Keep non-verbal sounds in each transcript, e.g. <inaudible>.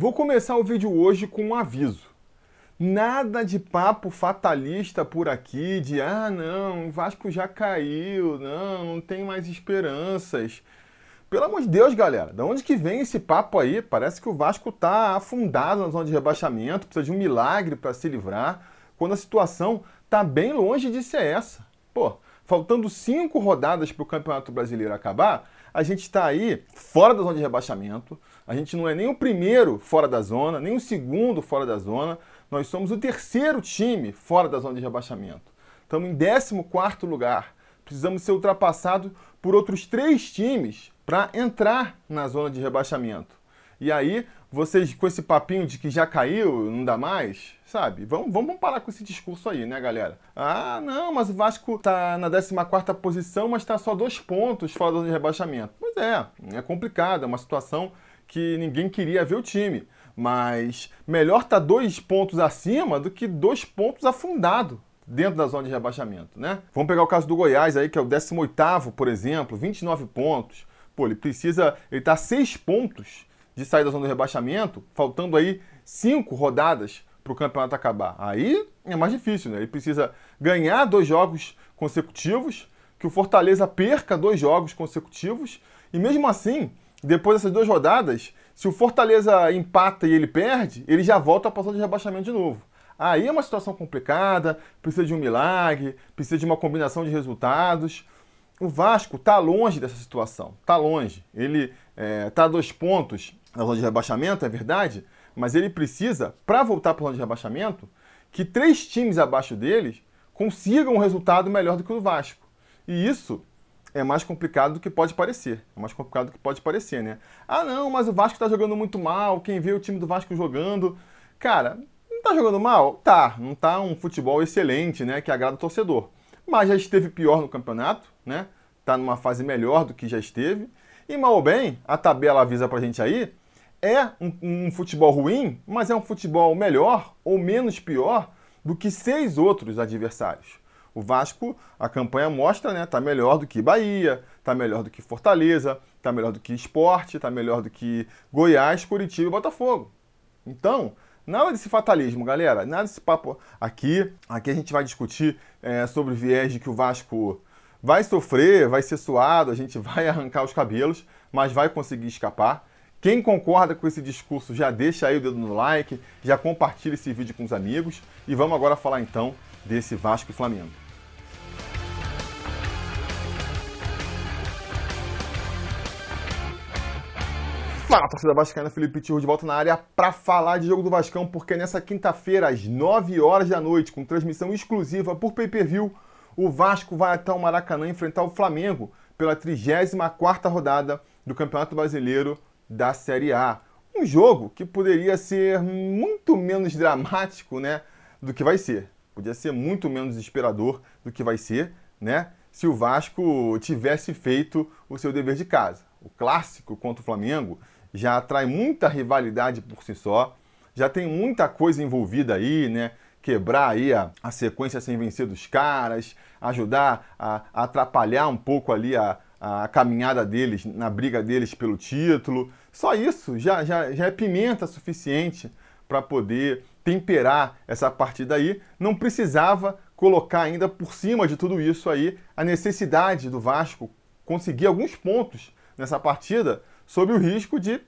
Vou começar o vídeo hoje com um aviso. Nada de papo fatalista por aqui, de ah não, o Vasco já caiu, não, não tem mais esperanças. Pelo amor de Deus, galera, de onde que vem esse papo aí? Parece que o Vasco tá afundado na zona de rebaixamento, precisa de um milagre para se livrar, quando a situação tá bem longe de ser essa. Pô, faltando cinco rodadas para o Campeonato Brasileiro acabar, a gente está aí fora da zona de rebaixamento. A gente não é nem o primeiro fora da zona, nem o segundo fora da zona. Nós somos o terceiro time fora da zona de rebaixamento. Estamos em 14 lugar. Precisamos ser ultrapassados por outros três times para entrar na zona de rebaixamento. E aí, vocês com esse papinho de que já caiu, não dá mais, sabe? Vamos, vamos parar com esse discurso aí, né, galera? Ah, não, mas o Vasco tá na 14 posição, mas está só dois pontos fora do rebaixamento. Pois é, é complicado, é uma situação que ninguém queria ver o time. Mas melhor tá dois pontos acima do que dois pontos afundado dentro da zona de rebaixamento, né? Vamos pegar o caso do Goiás aí, que é o 18º, por exemplo, 29 pontos. Pô, ele precisa, ele tá a 6 pontos de sair da zona do rebaixamento, faltando aí cinco rodadas para o campeonato acabar. Aí é mais difícil, né? Ele precisa ganhar dois jogos consecutivos, que o Fortaleza perca dois jogos consecutivos, e mesmo assim, depois dessas duas rodadas, se o Fortaleza empata e ele perde, ele já volta a zona de rebaixamento de novo. Aí é uma situação complicada, precisa de um milagre, precisa de uma combinação de resultados. O Vasco está longe dessa situação, está longe. Ele está é, tá a dois pontos na zona de rebaixamento, é verdade, mas ele precisa, para voltar para a zona de rebaixamento, que três times abaixo deles consigam um resultado melhor do que o Vasco. E isso é mais complicado do que pode parecer. É mais complicado do que pode parecer, né? Ah, não, mas o Vasco está jogando muito mal. Quem vê o time do Vasco jogando. Cara, não está jogando mal? Tá. Não está um futebol excelente, né? Que agrada o torcedor. Mas já esteve pior no campeonato, né? Está numa fase melhor do que já esteve. E mal ou bem, a tabela avisa pra gente aí, é um, um, futebol ruim, mas é um futebol melhor ou menos pior do que seis outros adversários. O Vasco, a campanha mostra, né, tá melhor do que Bahia, tá melhor do que Fortaleza, tá melhor do que Esporte, tá melhor do que Goiás, Curitiba e Botafogo. Então, nada desse fatalismo, galera, nada desse papo aqui. Aqui a gente vai discutir é, sobre o viés de que o Vasco vai sofrer, vai ser suado, a gente <laughs> vai arrancar os cabelos, mas vai conseguir escapar. Quem concorda com esse discurso já deixa aí o dedo no like, já compartilha esse vídeo com os amigos e vamos agora falar então desse Vasco e Flamengo. Fala, torcida vascaína, Felipe Tiro de volta na área para falar de jogo do Vascão, porque nessa quinta-feira, às 9 horas da noite, com transmissão exclusiva por pay-per-view, o Vasco vai até o Maracanã enfrentar o Flamengo pela 34ª rodada do Campeonato Brasileiro da Série A. Um jogo que poderia ser muito menos dramático, né, do que vai ser. Podia ser muito menos inspirador do que vai ser, né, se o Vasco tivesse feito o seu dever de casa. O clássico contra o Flamengo já atrai muita rivalidade por si só, já tem muita coisa envolvida aí, né? quebrar aí a, a sequência sem vencer dos caras, ajudar a, a atrapalhar um pouco ali a, a caminhada deles, na briga deles pelo título. Só isso já, já, já é pimenta suficiente para poder temperar essa partida aí. Não precisava colocar ainda por cima de tudo isso aí a necessidade do Vasco conseguir alguns pontos nessa partida, sob o risco de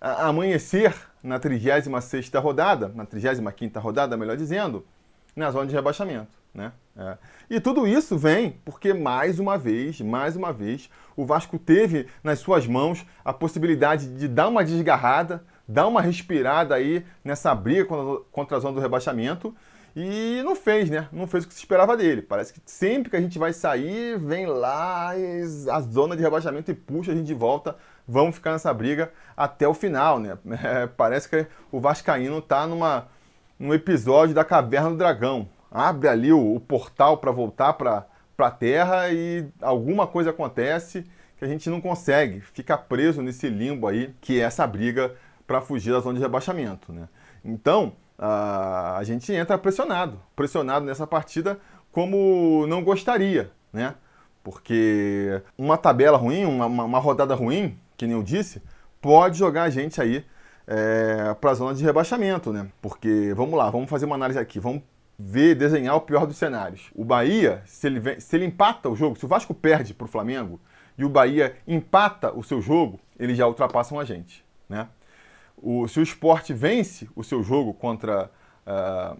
amanhecer na 36ª rodada, na 35ª rodada, melhor dizendo, na zona de rebaixamento. Né? É. E tudo isso vem porque, mais uma vez, mais uma vez, o Vasco teve nas suas mãos a possibilidade de dar uma desgarrada, dar uma respirada aí nessa briga contra a zona do rebaixamento e não fez, né? Não fez o que se esperava dele. Parece que sempre que a gente vai sair, vem lá a zona de rebaixamento e puxa a gente de volta. Vamos ficar nessa briga até o final, né? <laughs> É, parece que o Vascaíno tá numa, num episódio da Caverna do Dragão. Abre ali o, o portal para voltar para a Terra e alguma coisa acontece que a gente não consegue. Fica preso nesse limbo aí, que é essa briga para fugir da zona de rebaixamento, né? Então, a gente entra pressionado, pressionado nessa partida como não gostaria, né? Porque uma tabela ruim, uma, uma rodada ruim, que nem eu disse, pode jogar a gente aí é, para a zona de rebaixamento, né? Porque, vamos lá, vamos fazer uma análise aqui, vamos ver, desenhar o pior dos cenários. O Bahia, se ele, vem, se ele empata o jogo, se o Vasco perde para o Flamengo e o Bahia empata o seu jogo, eles já ultrapassam a gente, né? O, se o esporte vence o seu jogo contra uh,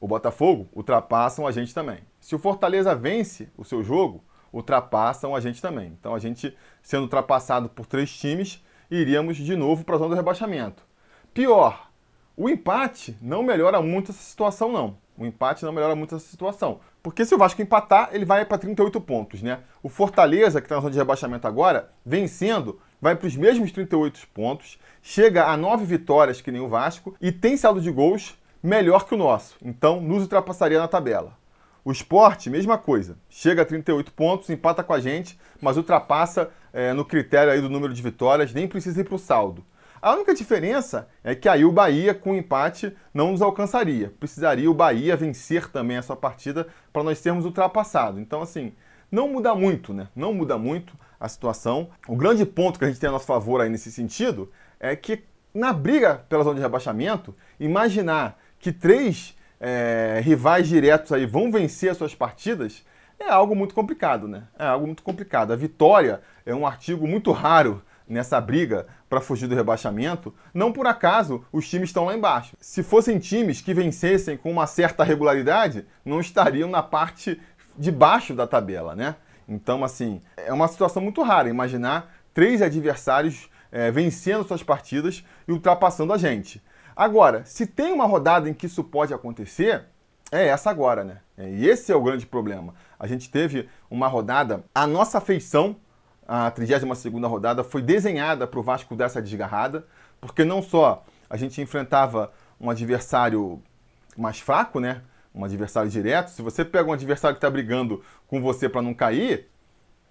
o Botafogo, ultrapassam a gente também. Se o Fortaleza vence o seu jogo, ultrapassam a gente também. Então a gente, sendo ultrapassado por três times, iríamos de novo para a zona do rebaixamento. Pior, o empate não melhora muito essa situação, não. O empate não melhora muito essa situação. Porque se o Vasco empatar, ele vai para 38 pontos, né? O Fortaleza, que está na zona de rebaixamento agora, vencendo, vai para os mesmos 38 pontos, chega a 9 vitórias, que nem o Vasco, e tem saldo de gols melhor que o nosso. Então, nos ultrapassaria na tabela. O esporte, mesma coisa. Chega a 38 pontos, empata com a gente, mas ultrapassa é, no critério aí do número de vitórias, nem precisa ir para o saldo. A única diferença é que aí o Bahia, com empate, não nos alcançaria. Precisaria o Bahia vencer também essa partida para nós sermos ultrapassados. Então, assim, não muda muito, né? Não muda muito a situação. O grande ponto que a gente tem a nosso favor aí nesse sentido é que na briga pela zona de rebaixamento, imaginar que três é, rivais diretos aí vão vencer as suas partidas, é algo muito complicado, né? É algo muito complicado. A vitória é um artigo muito raro nessa briga para fugir do rebaixamento. Não por acaso os times estão lá embaixo. Se fossem times que vencessem com uma certa regularidade, não estariam na parte de baixo da tabela, né? Então, assim, é uma situação muito rara imaginar três adversários é, vencendo suas partidas e ultrapassando a gente. Agora, se tem uma rodada em que isso pode acontecer, é essa agora, né? É, e esse é o grande problema. A gente teve uma rodada, a nossa feição, a 32ª rodada, foi desenhada para o Vasco dessa desgarrada, porque não só a gente enfrentava um adversário mais fraco, né? Um adversário direto. Se você pega um adversário que está brigando com você para não cair,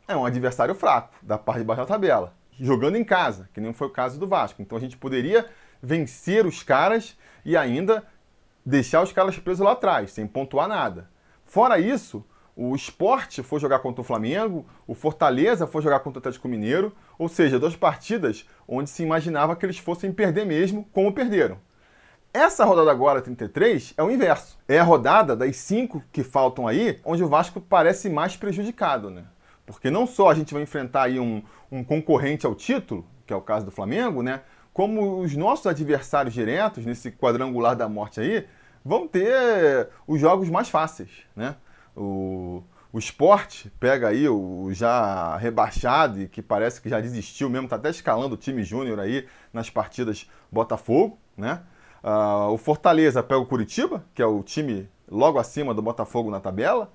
é um adversário fraco, da parte de baixo da tabela. Jogando em casa, que nem foi o caso do Vasco. Então a gente poderia vencer os caras e ainda deixar os caras presos lá atrás, sem pontuar nada. Fora isso, o esporte foi jogar contra o Flamengo, o Fortaleza foi jogar contra o Atlético Mineiro, ou seja, duas partidas onde se imaginava que eles fossem perder mesmo, como perderam. Essa rodada agora, 33, é o inverso. É a rodada das cinco que faltam aí, onde o Vasco parece mais prejudicado, né? Porque não só a gente vai enfrentar aí um, um concorrente ao título, que é o caso do Flamengo, né? Como os nossos adversários diretos, nesse quadrangular da morte aí, vão ter os jogos mais fáceis, né? O, o esporte pega aí o já rebaixado e que parece que já desistiu mesmo, tá até escalando o time júnior aí nas partidas Botafogo, né? Uh, o Fortaleza pega o Curitiba, que é o time logo acima do Botafogo na tabela.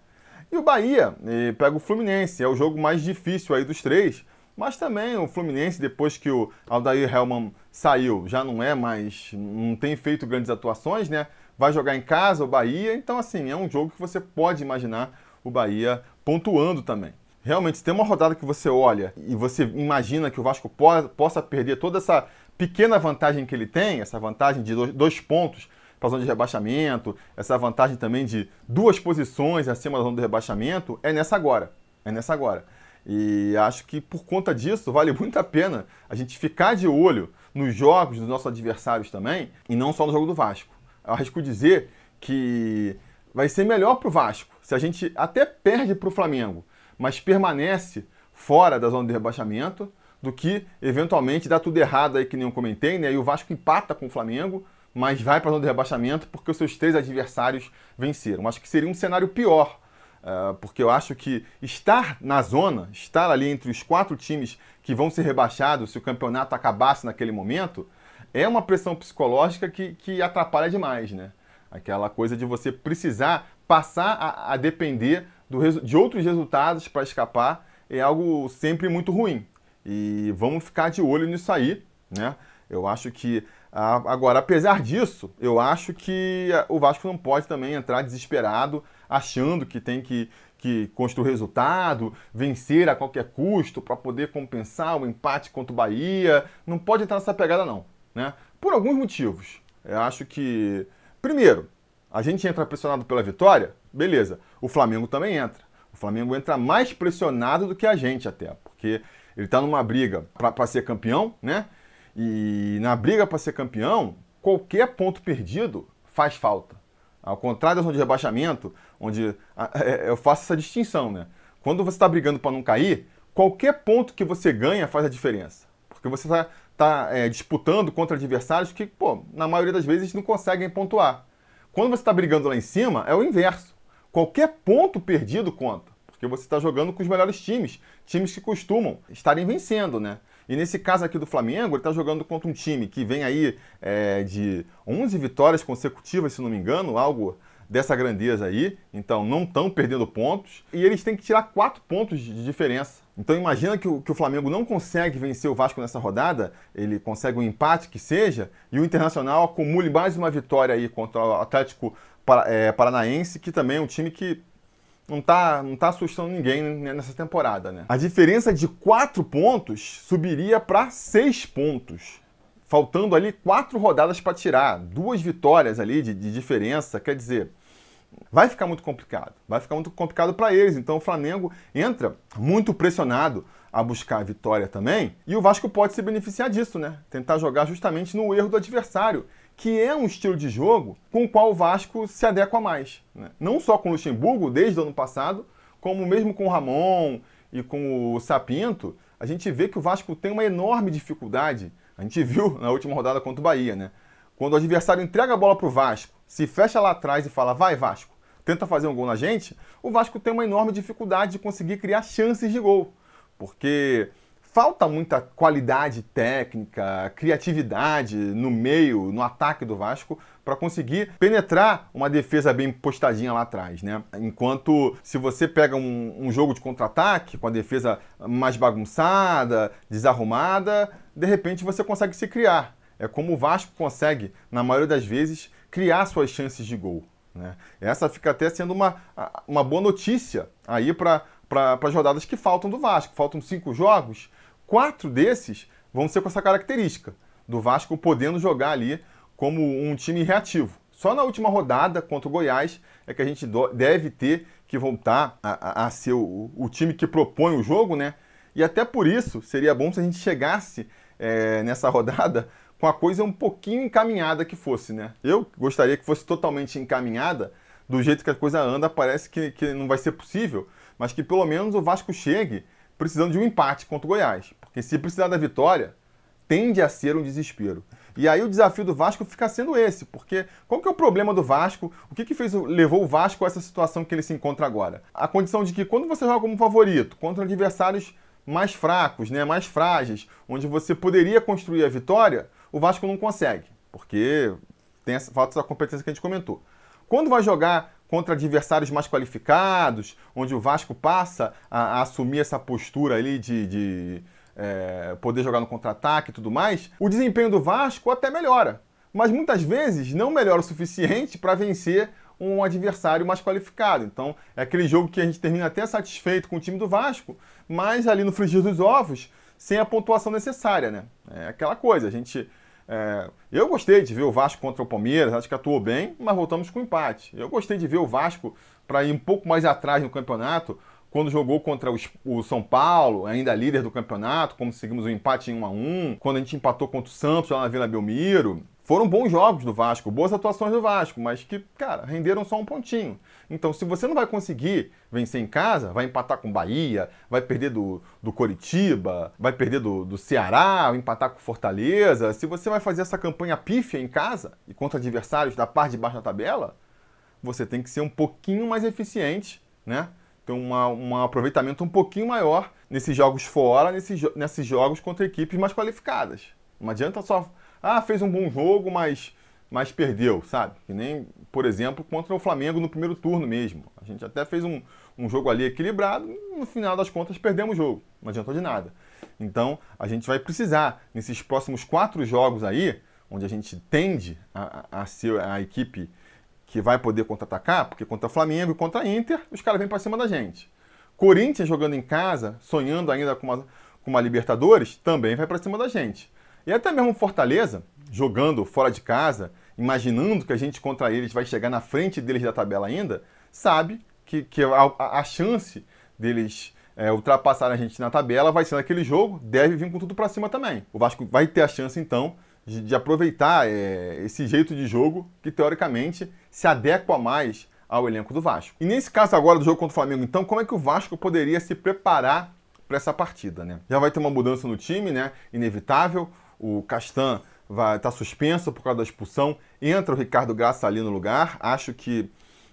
E o Bahia pega o Fluminense, é o jogo mais difícil aí dos três, mas também o Fluminense, depois que o Aldair Helman saiu, já não é mais, não tem feito grandes atuações, né? Vai jogar em casa o Bahia, então assim, é um jogo que você pode imaginar o Bahia pontuando também. Realmente, se tem uma rodada que você olha e você imagina que o Vasco po possa perder toda essa pequena vantagem que ele tem, essa vantagem de dois, dois pontos para a zona de rebaixamento, essa vantagem também de duas posições acima da zona de rebaixamento, é nessa agora. É nessa agora. E acho que por conta disso vale muito a pena a gente ficar de olho nos jogos dos nossos adversários também, e não só no jogo do Vasco. Eu arrisco dizer que vai ser melhor para o Vasco se a gente até perde para o Flamengo, mas permanece fora da zona de rebaixamento, do que eventualmente dá tudo errado aí, que nem eu comentei, né? E o Vasco empata com o Flamengo, mas vai para a zona de rebaixamento porque os seus três adversários venceram. Acho que seria um cenário pior Uh, porque eu acho que estar na zona, estar ali entre os quatro times que vão ser rebaixados se o campeonato acabasse naquele momento, é uma pressão psicológica que, que atrapalha demais, né? Aquela coisa de você precisar passar a, a depender do, de outros resultados para escapar é algo sempre muito ruim. E vamos ficar de olho nisso aí, né? Eu acho que agora, apesar disso, eu acho que o Vasco não pode também entrar desesperado achando que tem que, que construir resultado, vencer a qualquer custo para poder compensar o empate contra o Bahia. Não pode entrar nessa pegada, não. Né? Por alguns motivos. Eu acho que, primeiro, a gente entra pressionado pela vitória, beleza. O Flamengo também entra. O Flamengo entra mais pressionado do que a gente até, porque ele está numa briga para ser campeão, né? E na briga para ser campeão, qualquer ponto perdido faz falta. Ao contrário da zona de rebaixamento, onde é, eu faço essa distinção, né? Quando você está brigando para não cair, qualquer ponto que você ganha faz a diferença. Porque você está tá, é, disputando contra adversários que, pô, na maioria das vezes não conseguem pontuar. Quando você está brigando lá em cima, é o inverso. Qualquer ponto perdido conta. Porque você está jogando com os melhores times, times que costumam estarem vencendo, né? E nesse caso aqui do Flamengo, ele está jogando contra um time que vem aí é, de 11 vitórias consecutivas, se não me engano, algo dessa grandeza aí. Então não estão perdendo pontos. E eles têm que tirar 4 pontos de diferença. Então imagina que o, que o Flamengo não consegue vencer o Vasco nessa rodada, ele consegue um empate que seja, e o Internacional acumule mais uma vitória aí contra o Atlético é, Paranaense, que também é um time que não está não tá assustando ninguém nessa temporada, né? A diferença de 4 pontos subiria para 6 pontos. Faltando ali quatro rodadas para tirar, duas vitórias ali de, de diferença, quer dizer, vai ficar muito complicado. Vai ficar muito complicado para eles. Então o Flamengo entra muito pressionado a buscar a vitória também. E o Vasco pode se beneficiar disso, né? Tentar jogar justamente no erro do adversário que é um estilo de jogo com o qual o Vasco se adequa mais. Né? Não só com o Luxemburgo, desde o ano passado, como mesmo com o Ramon e com o Sapinto, a gente vê que o Vasco tem uma enorme dificuldade. A gente viu <laughs> na última rodada contra o Bahia, né? Quando o adversário entrega a bola para o Vasco, se fecha lá atrás e fala, vai Vasco, tenta fazer um gol na gente, o Vasco tem uma enorme dificuldade de conseguir criar chances de gol. Porque falta muita qualidade técnica, criatividade no meio, no ataque do Vasco para conseguir penetrar uma defesa bem postadinha lá atrás, né? Enquanto se você pega um, um jogo de contra-ataque com a defesa mais bagunçada, desarrumada, de repente você consegue se criar. É como o Vasco consegue, na maioria das vezes, criar suas chances de gol. Né? Essa fica até sendo uma, uma boa notícia aí para as rodadas que faltam do Vasco. Faltam cinco jogos Quatro desses vão ser com essa característica do Vasco podendo jogar ali como um time reativo. Só na última rodada contra o Goiás é que a gente deve ter que voltar a, a, a ser o, o, time que propõe o jogo, né? E até por isso seria bom se a gente chegasse é, nessa rodada com a coisa um pouquinho encaminhada que fosse, né? Eu gostaria que fosse totalmente encaminhada, do jeito que a coisa anda, parece que, que não vai ser possível, mas que pelo menos o Vasco chegue precisando de um empate contra o Goiás. Porque se precisar da vitória, tende a ser um desespero. E aí o desafio do Vasco fica sendo esse, porque qual que é o problema do Vasco? O que, que fez, levou o Vasco a essa situação que ele se encontra agora? A condição de que quando você joga como favorito contra adversários mais fracos, né, mais frágeis, onde você poderia construir a vitória, o Vasco não consegue, porque tem essa falta essa competência que a gente comentou. Quando vai jogar contra adversários mais qualificados, onde o Vasco passa a, a assumir essa postura ali de, de é, poder jogar no contra-ataque e tudo mais, o desempenho do Vasco até melhora. Mas muitas vezes não melhora o suficiente para vencer um adversário mais qualificado. Então, é aquele jogo que a gente termina até satisfeito com o time do Vasco, mas ali no frigir dos ovos, sem a pontuação necessária, né? É aquela coisa, a gente é, eu gostei de ver o Vasco contra o Palmeiras, acho que atuou bem, mas voltamos com empate. Eu gostei de ver o Vasco para ir um pouco mais atrás no campeonato, quando jogou contra o São Paulo, ainda líder do campeonato, como seguimos o um empate em 1 a 1 quando a gente empatou contra o Santos lá na Vila Belmiro. Foram bons jogos do Vasco, boas atuações do Vasco, mas que, cara, renderam só um pontinho. Então, se você não vai conseguir vencer em casa, vai empatar com Bahia, vai perder do, do Coritiba, vai perder do, do Ceará, vai empatar com Fortaleza, se você vai fazer essa campanha pífia em casa e contra adversários da parte de baixo da tabela, você tem que ser um pouquinho mais eficiente, né? Ter uma, um aproveitamento um pouquinho maior nesses jogos fora, nesses, nesses jogos contra equipes mais qualificadas. Não adianta só ah, fez um bom jogo, mas, mas perdeu, sabe? Que nem, por exemplo, contra o Flamengo no primeiro turno mesmo. A gente até fez um, um jogo ali equilibrado, no final das contas perdemos o jogo. Não adiantou de nada. Então, a gente vai precisar, nesses próximos quatro jogos aí, onde a gente tende a, a ser a equipe que vai poder contra-atacar, porque contra Flamengo e contra Inter, os caras vêm para cima da gente. Corinthians jogando em casa, sonhando ainda com uma, com uma Libertadores, também vai para cima da gente. E até mesmo Fortaleza, jogando fora de casa, imaginando que a gente contra eles vai chegar na frente deles da tabela ainda, sabe que, que a, a chance deles é, ultrapassar a gente na tabela, vai ser naquele jogo, deve vir com tudo para cima também. O Vasco vai ter a chance, então, de, de aproveitar é, esse jeito de jogo que, teoricamente, se adequa mais ao elenco do Vasco. E nesse caso agora do jogo contra o Flamengo, então, como é que o Vasco poderia se preparar para essa partida, né? Já vai ter uma mudança no time, né? Inevitável. O Castan vai estar tá suspenso por causa da expulsão. Entra o Ricardo Graça ali no lugar. Acho que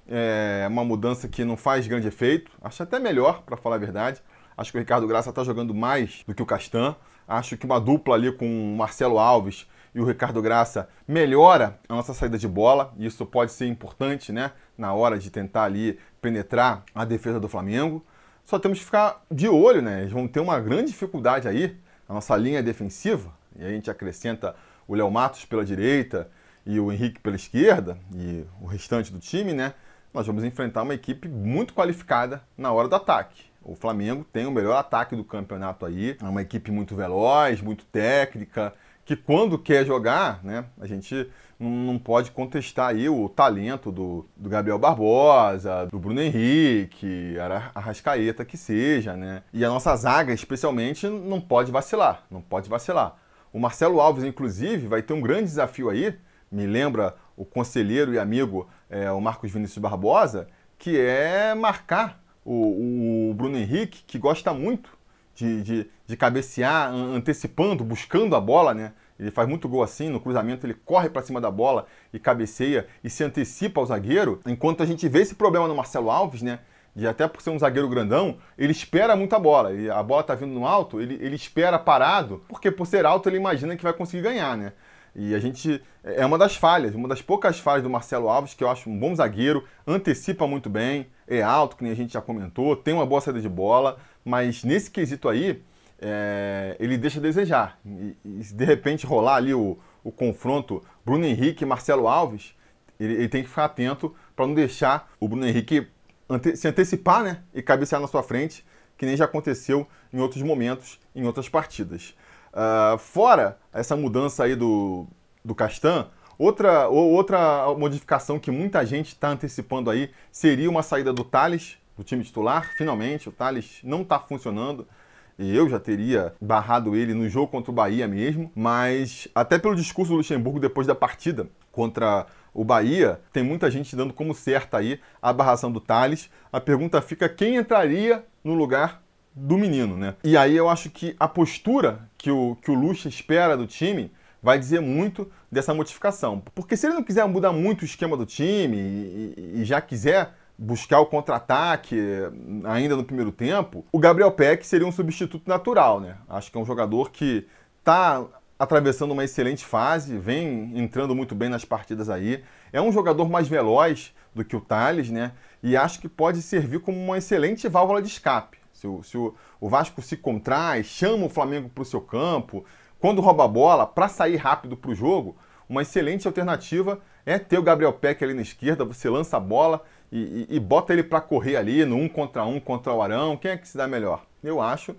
é uma mudança que não faz grande efeito. Acho até melhor, para falar a verdade. Acho que o Ricardo Graça está jogando mais do que o Castan. Acho que uma dupla ali com o Marcelo Alves e o Ricardo Graça melhora a nossa saída de bola. Isso pode ser importante, né? Na hora de tentar ali penetrar a defesa do Flamengo. Só temos que ficar de olho, né? Eles vão ter uma grande dificuldade aí, a nossa linha defensiva. E a gente acrescenta o Léo Matos pela direita e o Henrique pela esquerda e o restante do time, né? nós vamos enfrentar uma equipe muito qualificada na hora do ataque. O Flamengo tem o melhor ataque do campeonato aí, é uma equipe muito veloz, muito técnica, que quando quer jogar, né, a gente não pode contestar aí o talento do, do Gabriel Barbosa, do Bruno Henrique, Arrascaeta que seja, né? E a nossa zaga, especialmente, não pode vacilar, não pode vacilar. O Marcelo Alves, inclusive, vai ter um grande desafio aí, me lembra o conselheiro e amigo é, o Marcos Vinícius Barbosa, que é marcar o, o Bruno Henrique, que gosta muito de, de, de, cabecear, antecipando, buscando a bola, né? Ele faz muito gol assim, no cruzamento ele corre para cima da bola e cabeceia e se antecipa ao zagueiro, enquanto a gente vê esse problema no Marcelo Alves, né? De até por ser um zagueiro grandão, ele espera muito a bola. E a bola tá vindo no alto, ele, ele espera parado, porque por ser alto ele imagina que vai conseguir ganhar, né? E a gente. É uma das falhas, uma das poucas falhas do Marcelo Alves, que eu acho um bom zagueiro, antecipa muito bem, é alto, que nem a gente já comentou, tem uma boa saída de bola, mas nesse quesito aí, é, ele deixa a desejar. E, e, se de repente rolar ali o, o confronto Bruno Henrique e Marcelo Alves, ele, ele tem que ficar atento para não deixar o Bruno Henrique ante, se antecipar né, e cabecear na sua frente, que nem já aconteceu em outros momentos, em outras partidas. Uh, fora essa mudança aí do, do Castan, outra, outra modificação que muita gente está antecipando aí seria uma saída do Thales, do time titular. Finalmente, o Thales não está funcionando. E eu já teria barrado ele no jogo contra o Bahia mesmo, mas até pelo discurso do Luxemburgo depois da partida contra o Bahia, tem muita gente dando como certa aí a barração do Thales. A pergunta fica quem entraria no lugar do menino, né? E aí eu acho que a postura que o, que o Lucha espera do time vai dizer muito dessa modificação. Porque se ele não quiser mudar muito o esquema do time e, e já quiser buscar o contra-ataque ainda no primeiro tempo, o Gabriel Peck seria um substituto natural, né? Acho que é um jogador que está atravessando uma excelente fase, vem entrando muito bem nas partidas aí. É um jogador mais veloz do que o Thales, né? E acho que pode servir como uma excelente válvula de escape. Se o, se o, o Vasco se contrai, chama o Flamengo para o seu campo, quando rouba a bola, para sair rápido para o jogo, uma excelente alternativa é ter o Gabriel Peck ali na esquerda, você lança a bola e, e, e bota ele para correr ali no um contra um contra o Arão. Quem é que se dá melhor? Eu acho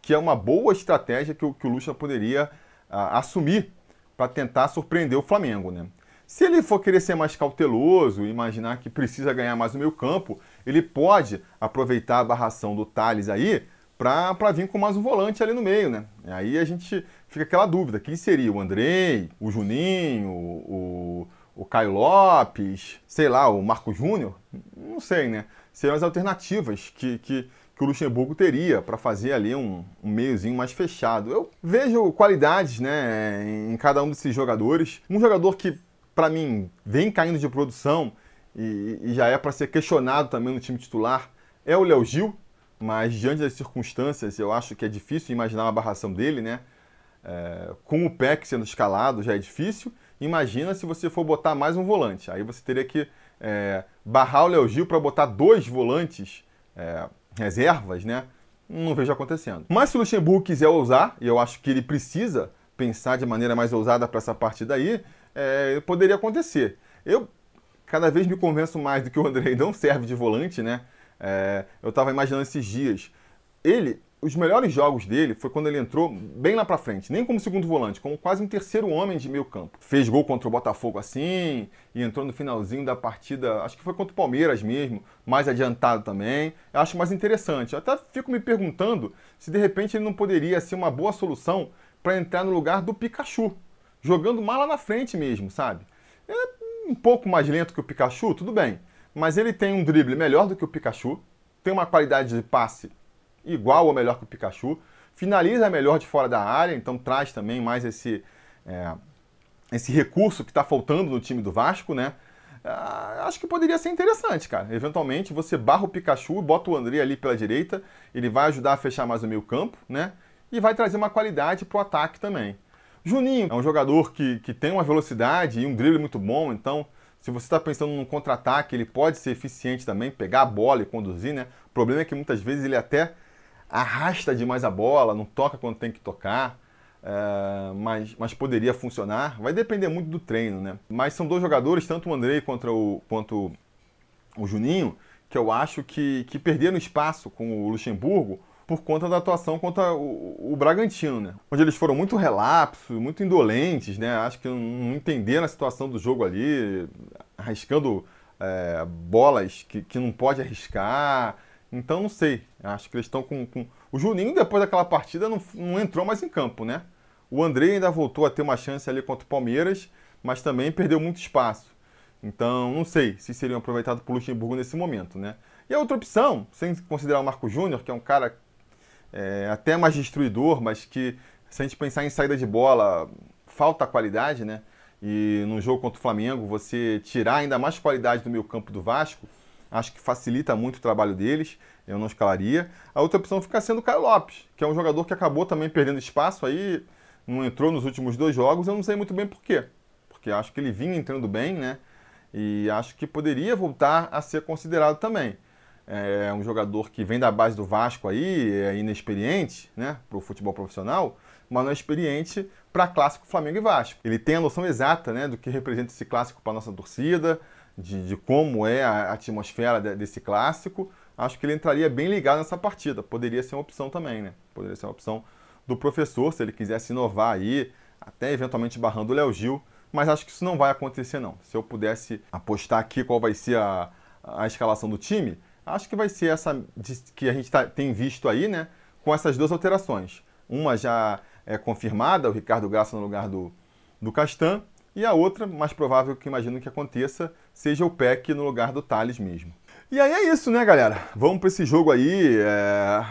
que é uma boa estratégia que o, que o Lucha poderia assumir para tentar surpreender o Flamengo. Né? Se ele for querer ser mais cauteloso, imaginar que precisa ganhar mais no meio campo, ele pode aproveitar a barração do Thales aí para vir com mais um volante ali no meio, né? Aí a gente fica aquela dúvida, quem seria? O Andrei, o Juninho, o, o Caio Lopes, sei lá, o Marco Júnior? Não sei, né? Seriam as alternativas que, que, que o Luxemburgo teria para fazer ali um, um, meiozinho mais fechado. Eu vejo qualidades né, em cada um desses jogadores. Um jogador que para mim, vem caindo de produção e, e já é para ser questionado também no time titular, é o Léo Gil, mas diante das circunstâncias, eu acho que é difícil imaginar uma barração dele, né? É, com o PEC sendo escalado já é difícil. Imagina se você for botar mais um volante. Aí você teria que é, barrar o Léo Gil para botar dois volantes é, reservas, né? Não vejo acontecendo. Mas se o Luxemburgo quiser ousar, e eu acho que ele precisa pensar de maneira mais ousada para essa partida aí, é, poderia acontecer. Eu cada vez me convenço mais do que o Andrei <laughs> não serve de volante, né? É, eu estava imaginando esses dias. Ele os melhores jogos dele foi quando ele entrou bem lá para frente, nem como segundo volante, como quase um terceiro homem de meio campo. Fez gol contra o Botafogo assim, e entrou no finalzinho da partida, acho que foi contra o Palmeiras mesmo, mais adiantado também. Eu acho mais interessante. Eu até fico me perguntando se de repente ele não poderia ser uma boa solução para entrar no lugar do Pikachu, jogando mal lá na frente mesmo, sabe? É um pouco mais lento que o Pikachu, tudo bem, mas ele tem um drible melhor do que o Pikachu, tem uma qualidade de passe igual ou melhor que o Pikachu. Finaliza melhor de fora da área, então traz também mais esse, é, esse recurso que está faltando no time do Vasco, né? Ah, acho que poderia ser interessante, cara. Eventualmente você barra o Pikachu, bota o André ali pela direita, ele vai ajudar a fechar mais o meio campo, né? E vai trazer uma qualidade para o ataque também. Juninho é um jogador que, que tem uma velocidade e um drible muito bom, então se você está pensando num contra-ataque, ele pode ser eficiente também, pegar a bola e conduzir, né? O problema é que muitas vezes ele até arrasta demais a bola, não toca quando tem que tocar, é, mas, mas poderia funcionar. Vai depender muito do treino, né? Mas são dois jogadores, tanto o Andrei contra o, quanto o Juninho, que eu acho que, que perderam espaço com o Luxemburgo por conta da atuação contra o, o, Bragantino, né? Onde eles foram muito relapsos, muito indolentes, né? Acho que não entenderam a situação do jogo ali, arriscando é, bolas que, que não pode arriscar. Então não sei. Acho que eles estão com, com, O Juninho, depois daquela partida, não, não entrou mais em campo, né? O André ainda voltou a ter uma chance ali contra o Palmeiras, mas também perdeu muito espaço. Então, não sei se seriam aproveitados por Luxemburgo nesse momento, né? E a outra opção, sem considerar o Marco Júnior, que é um cara é, até mais destruidor, mas que, se a gente pensar em saída de bola, falta qualidade, né? E no jogo contra o Flamengo, você tirar ainda mais qualidade do meio campo do Vasco, acho que facilita muito o trabalho deles, eu não escalaria. A outra opção fica sendo o Caio Lopes, que é um jogador que acabou também perdendo espaço aí, não entrou nos últimos dois jogos, eu não sei muito bem por quê. Porque acho que ele vinha entrando bem, né? E acho que poderia voltar a ser considerado também. É um jogador que vem da base do Vasco aí, é inexperiente, né, para o futebol profissional, mas não é experiente para clássico Flamengo e Vasco. Ele tem a noção exata, né, do que representa esse clássico para nossa torcida, de, de como é a atmosfera de, desse clássico, acho que ele entraria bem ligado nessa partida. Poderia ser uma opção também, né? Poderia ser uma opção do professor, se ele quisesse inovar aí, até eventualmente barrando o Léo Gil, mas acho que isso não vai acontecer não. Se eu pudesse apostar aqui qual vai ser a, a escalação do time, acho que vai ser essa que a gente tá, tem visto aí, né? Com essas duas alterações. Uma já é confirmada, o Ricardo Graça no lugar do, do Castan, e a outra, mais provável que imagino que aconteça, seja o PEC no lugar do Thales mesmo. E aí é isso, né, galera? Vamos para esse jogo aí é...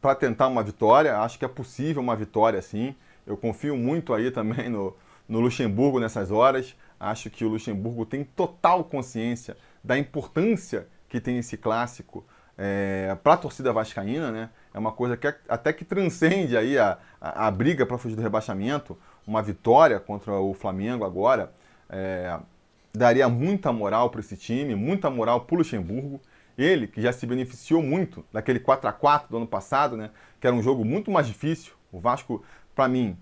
para tentar uma vitória. Acho que é possível uma vitória, sim. Eu confio muito aí também no, no Luxemburgo nessas horas. Acho que o Luxemburgo tem total consciência da importância que tem esse clássico é, para a torcida vascaína, né? É uma coisa que até que transcende aí a, a, a briga para fugir do rebaixamento uma vitória contra o Flamengo agora, é, daria muita moral para esse time, muita moral para o Luxemburgo. Ele, que já se beneficiou muito daquele 4 a 4 do ano passado, né, que era um jogo muito mais difícil. O Vasco, para mim,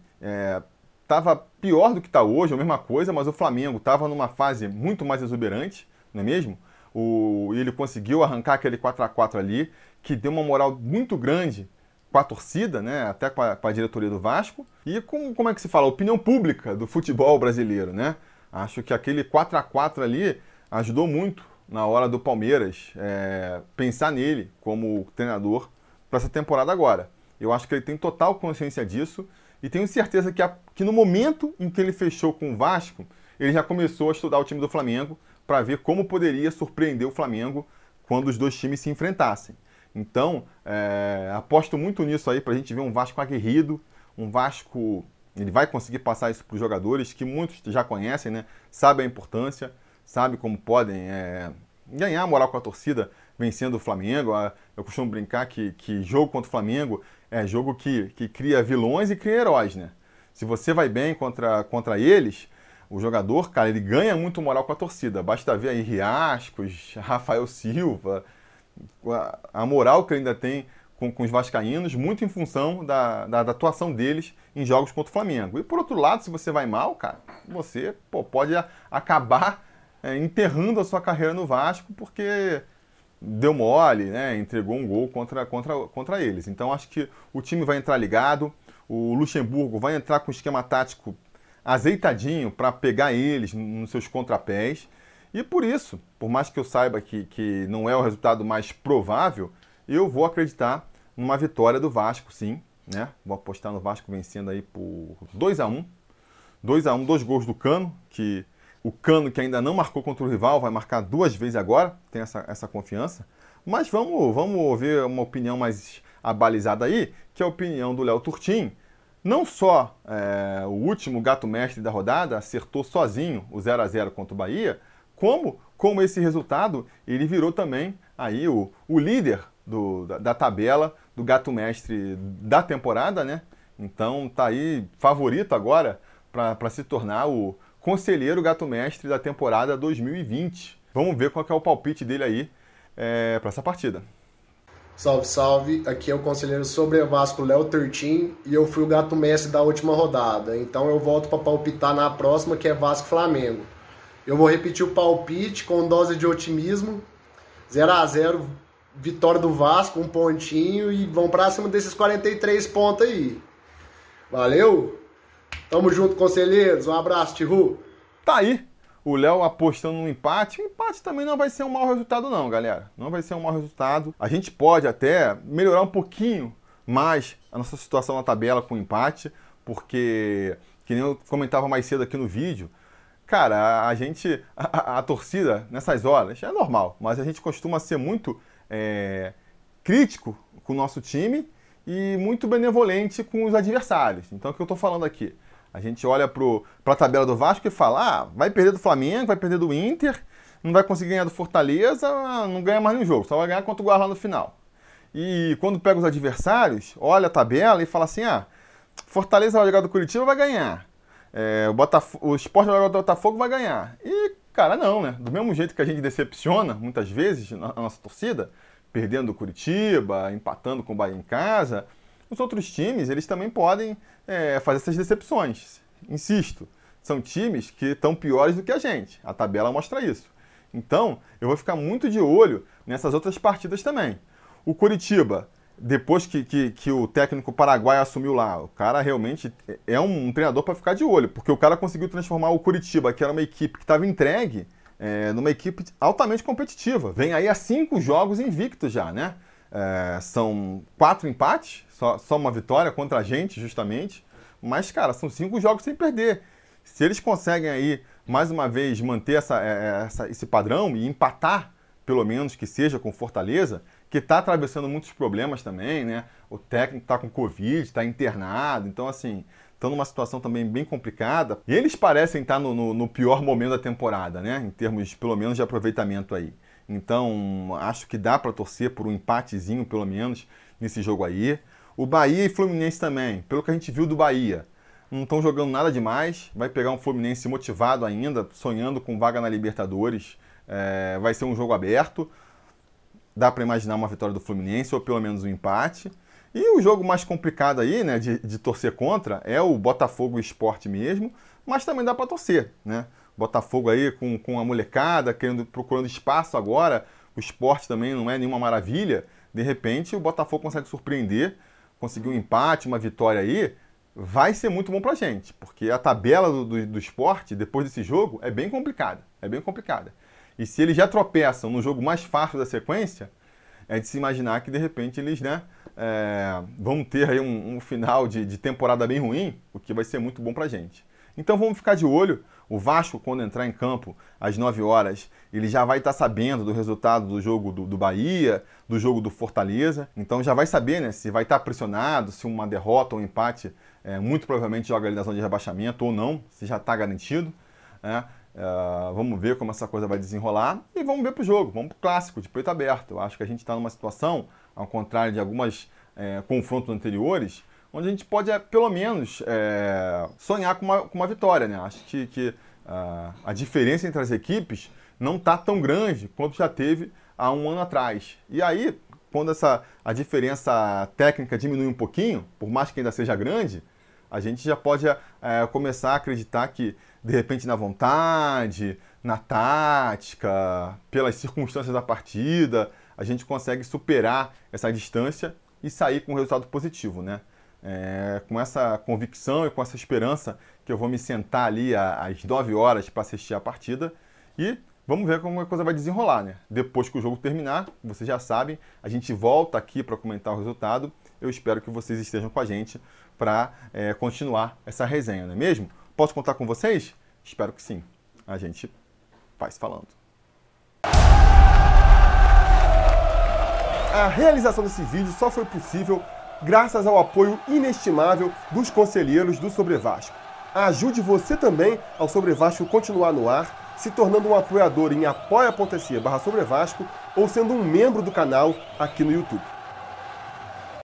estava é, pior do que está hoje, a mesma coisa, mas o Flamengo estava numa fase muito mais exuberante, não é mesmo? O, ele conseguiu arrancar aquele 4 a 4 ali, que deu uma moral muito grande com a torcida, né, até com a, com a, diretoria do Vasco, e com, como é que se fala, a opinião pública do futebol brasileiro, né? Acho que aquele 4 a 4 ali ajudou muito na hora do Palmeiras é, pensar nele como treinador para essa temporada agora. Eu acho que ele tem total consciência disso e tenho certeza que, a, que no momento em que ele fechou com o Vasco, ele já começou a estudar o time do Flamengo para ver como poderia surpreender o Flamengo quando os dois times se enfrentassem. Então, é, aposto muito nisso aí para a gente ver um Vasco aguerrido, um Vasco. Ele vai conseguir passar isso para os jogadores que muitos já conhecem, né? Sabem a importância, sabem como podem é, ganhar moral com a torcida vencendo o Flamengo. Ah, eu costumo brincar que, que jogo contra o Flamengo é jogo que, que cria vilões e cria heróis, né? Se você vai bem contra, contra eles, o jogador, cara, ele ganha muito moral com a torcida. Basta ver aí Riascos, Rafael Silva, a moral que ele ainda tem com, com os vascaínos, muito em função da, da, da, atuação deles em jogos contra o Flamengo. E por outro lado, se você vai mal, cara, você pô, pode acabar é, enterrando a sua carreira no Vasco, porque deu mole, né? entregou um gol contra, contra, contra eles. Então acho que o time vai entrar ligado, o Luxemburgo vai entrar com um esquema tático azeitadinho para pegar eles nos seus contrapés. E por isso, por mais que eu saiba que, que não é o resultado mais provável, eu vou acreditar numa vitória do Vasco, sim. Né? Vou apostar no Vasco vencendo aí por 2 a 1 2 a 1 dois gols do Cano, que o Cano, que ainda não marcou contra o rival, vai marcar duas vezes agora, tem essa, essa confiança. Mas vamos, vamos ouvir uma opinião mais abalizada aí, que é a opinião do Léo Turtim. Não só é, o último gato mestre da rodada acertou sozinho o 0 a 0 contra o Bahia, como com esse resultado ele virou também aí o, o líder do, da, da, tabela do gato mestre da temporada, né? Então tá aí favorito agora para se tornar o conselheiro gato mestre da temporada 2020. Vamos ver qual é o palpite dele aí é, para essa partida. Salve, salve. Aqui é o conselheiro sobre Vasco Léo Tertim e eu fui o gato mestre da última rodada. Então eu volto para palpitar na próxima que é Vasco Flamengo. Eu vou repetir o palpite com dose de otimismo. 0 a 0 vitória do Vasco, um pontinho e vão para cima desses 43 pontos aí. Valeu? Tamo junto, conselheiros. Um abraço, Tihu. Tá aí. O Léo apostando no empate. O empate também não vai ser um mau resultado, não, galera. Não vai ser um mau resultado. A gente pode até melhorar um pouquinho mais a nossa situação na tabela com o empate, porque, que nem eu comentava mais cedo aqui no vídeo, cara, a, gente, a, a, a torcida nessas horas é normal, mas a gente costuma ser muito é, crítico com o nosso time e muito benevolente com os adversários. Então, o que eu estou falando aqui? A gente olha para a tabela do Vasco e fala: ah, vai perder do Flamengo, vai perder do Inter, não vai conseguir ganhar do Fortaleza, não ganha mais nenhum jogo, só vai ganhar contra o Guará no final. E quando pega os adversários, olha a tabela e fala assim: ah, Fortaleza vai jogar do Curitiba, vai ganhar. É, o, Botaf o Sport vai jogar do Botafogo, vai ganhar. E, cara, não, né? Do mesmo jeito que a gente decepciona, muitas vezes, a nossa torcida, perdendo do Curitiba, empatando com o Bahia em casa, os outros times, eles também podem é, fazer essas decepções. Insisto, são times que estão piores do que a gente. A tabela mostra isso. Então, eu vou ficar muito de olho nessas outras partidas também. O Curitiba, depois que, que, que o técnico paraguaio assumiu lá, o cara realmente é um, treinador para ficar de olho, porque o cara conseguiu transformar o Curitiba, que era uma equipe que estava entregue, é, numa equipe altamente competitiva. Vem aí a cinco jogos invictos já, né? É, são quatro empates, só, só uma vitória contra a gente, justamente. Mas, cara, são cinco jogos sem perder. Se eles conseguem aí, mais uma vez, manter essa, é, é, essa, esse padrão e empatar, pelo menos que seja com Fortaleza, que está atravessando muitos problemas também, né? O técnico está com Covid, está internado, então, assim, estão numa situação também bem complicada. E eles parecem estar tá no, no, no, pior momento da temporada, né? Em termos, pelo menos, de aproveitamento aí. Então, acho que dá para torcer por um empatezinho, pelo menos, nesse jogo aí. O Bahia e Fluminense também, pelo que a gente viu do Bahia, não estão jogando nada demais. Vai pegar um Fluminense motivado ainda, sonhando com vaga na Libertadores. É, vai ser um jogo aberto. Dá para imaginar uma vitória do Fluminense ou pelo menos um empate. E o jogo mais complicado aí, né, de, de torcer contra, é o Botafogo Esporte mesmo, mas também dá para torcer, né? Botafogo aí com, com a molecada, querendo, procurando espaço agora. O esporte também não é nenhuma maravilha. De repente, o Botafogo consegue surpreender conseguir um empate, uma vitória aí, vai ser muito bom pra gente, porque a tabela do, do, do, esporte, depois desse jogo, é bem complicada. É bem complicada. E se eles já tropeçam no jogo mais fácil da sequência, é de se imaginar que de repente eles né, é, vão ter aí um, um final de, de, temporada bem ruim, o que vai ser muito bom pra gente. Então vamos ficar de olho. O Vasco, quando entrar em campo às 9 horas, ele já vai estar tá sabendo do resultado do jogo do, do, Bahia, do jogo do Fortaleza. Então já vai saber né, se vai estar tá pressionado, se uma derrota ou um empate é, muito provavelmente joga ele na zona de rebaixamento ou não, se já está garantido. Né? Uh, vamos ver como essa coisa vai desenrolar e vamos ver para o jogo, vamos para o clássico, de peito aberto. Eu acho que a gente está numa situação, ao contrário de algumas é, confrontos anteriores, onde a gente pode, é, pelo menos, é, sonhar com uma, com uma vitória. Né? Acho que, que uh, a diferença entre as equipes não está tão grande quanto já teve há um ano atrás. E aí, quando essa, a diferença técnica diminui um pouquinho, por mais que ainda seja grande, a gente já pode é, começar a acreditar que, de repente, na vontade, na tática, pelas circunstâncias da partida, a gente consegue superar essa distância e sair com um resultado positivo, né? É, com essa convicção e com essa esperança que eu vou me sentar ali às 9 horas para assistir a partida e vamos ver como a coisa vai desenrolar, né? Depois que o jogo terminar, vocês já sabem, a gente volta aqui para comentar o resultado. Eu espero que vocês estejam com a gente para é, continuar essa resenha, não é mesmo? Posso contar com vocês? Espero que sim. A gente faz falando. A realização desse vídeo só foi possível graças ao apoio inestimável dos conselheiros do Sobre Vasco. Ajude você também ao Sobre Vasco continuar no ar, se tornando um apoiador em apoia.se barra Sobre Vasco ou sendo um membro do canal aqui no YouTube.